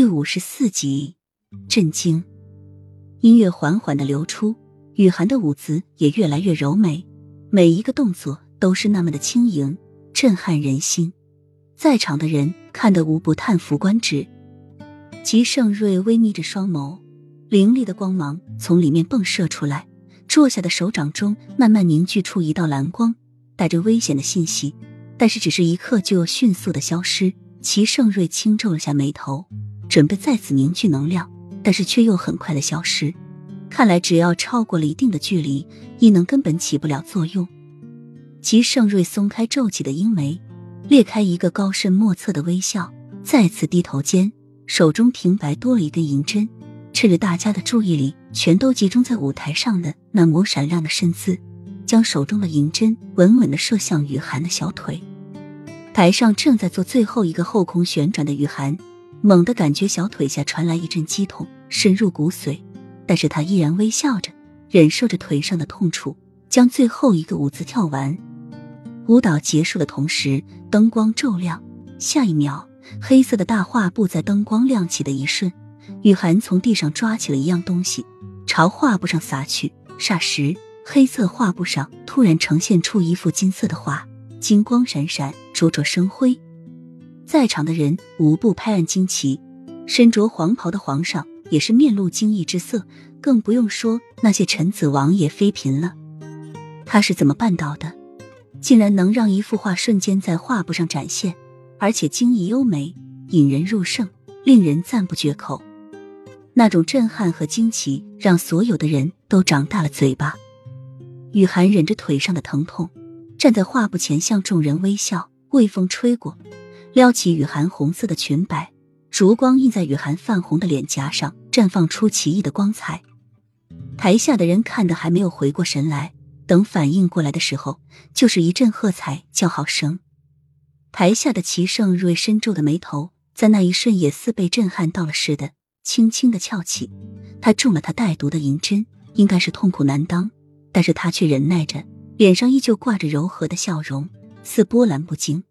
第五十四集，震惊。音乐缓缓的流出，雨涵的舞姿也越来越柔美，每一个动作都是那么的轻盈，震撼人心。在场的人看得无不叹服观止。吉盛瑞微眯着双眸，凌厉的光芒从里面迸射出来，坐下的手掌中慢慢凝聚出一道蓝光，带着危险的信息，但是只是一刻就迅速的消失。齐盛瑞轻皱了下眉头。准备再次凝聚能量，但是却又很快的消失。看来只要超过了一定的距离，异能根本起不了作用。齐盛瑞松开皱起的鹰眉，裂开一个高深莫测的微笑，再次低头间，手中停白多了一根银针。趁着大家的注意力全都集中在舞台上的那抹闪亮的身姿，将手中的银针稳稳的射向雨涵的小腿。台上正在做最后一个后空旋转的雨涵。猛地感觉小腿下传来一阵激痛，深入骨髓，但是他依然微笑着，忍受着腿上的痛楚，将最后一个舞姿跳完。舞蹈结束的同时，灯光骤亮，下一秒，黑色的大画布在灯光亮起的一瞬，雨涵从地上抓起了一样东西，朝画布上撒去。霎时，黑色画布上突然呈现出一幅金色的画，金光闪闪，灼灼生辉。在场的人无不拍案惊奇，身着黄袍的皇上也是面露惊异之色，更不用说那些臣子王爷妃嫔了。他是怎么办到的？竟然能让一幅画瞬间在画布上展现，而且精艺优美，引人入胜，令人赞不绝口。那种震撼和惊奇让所有的人都长大了嘴巴。雨涵忍着腿上的疼痛，站在画布前向众人微笑。微风吹过。撩起雨涵红色的裙摆，烛光映在雨涵泛红的脸颊上，绽放出奇异的光彩。台下的人看得还没有回过神来，等反应过来的时候，就是一阵喝彩叫好声。台下的齐盛瑞深皱的眉头，在那一瞬也似被震撼到了似的，轻轻的翘起。他中了他带毒的银针，应该是痛苦难当，但是他却忍耐着，脸上依旧挂着柔和的笑容，似波澜不惊。